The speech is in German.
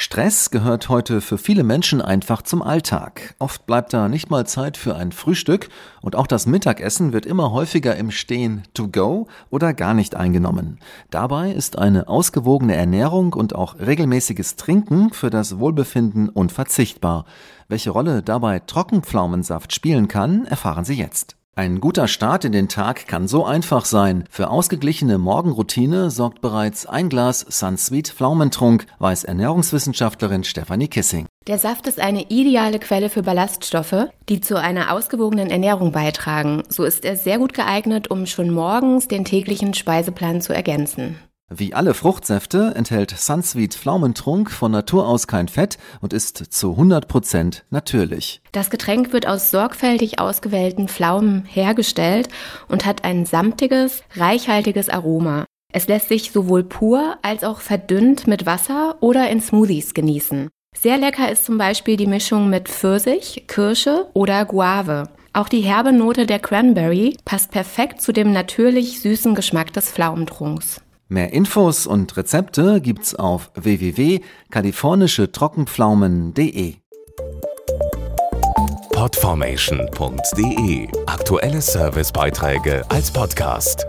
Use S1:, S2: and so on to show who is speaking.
S1: Stress gehört heute für viele Menschen einfach zum Alltag. Oft bleibt da nicht mal Zeit für ein Frühstück und auch das Mittagessen wird immer häufiger im Stehen to go oder gar nicht eingenommen. Dabei ist eine ausgewogene Ernährung und auch regelmäßiges Trinken für das Wohlbefinden unverzichtbar. Welche Rolle dabei Trockenpflaumensaft spielen kann, erfahren Sie jetzt. Ein guter Start in den Tag kann so einfach sein. Für ausgeglichene Morgenroutine sorgt bereits ein Glas Sunsweet Pflaumentrunk, weiß Ernährungswissenschaftlerin Stefanie Kissing.
S2: Der Saft ist eine ideale Quelle für Ballaststoffe, die zu einer ausgewogenen Ernährung beitragen. So ist er sehr gut geeignet, um schon morgens den täglichen Speiseplan zu ergänzen.
S1: Wie alle Fruchtsäfte enthält Sunsweet Pflaumentrunk von Natur aus kein Fett und ist zu 100% natürlich.
S2: Das Getränk wird aus sorgfältig ausgewählten Pflaumen hergestellt und hat ein samtiges, reichhaltiges Aroma. Es lässt sich sowohl pur als auch verdünnt mit Wasser oder in Smoothies genießen. Sehr lecker ist zum Beispiel die Mischung mit Pfirsich, Kirsche oder Guave. Auch die herbe Note der Cranberry passt perfekt zu dem natürlich süßen Geschmack des Pflaumentrunks.
S1: Mehr Infos und Rezepte gibt's auf www.kalifornischetrockenpflaumen.de.
S3: Podformation.de Aktuelle Servicebeiträge als Podcast.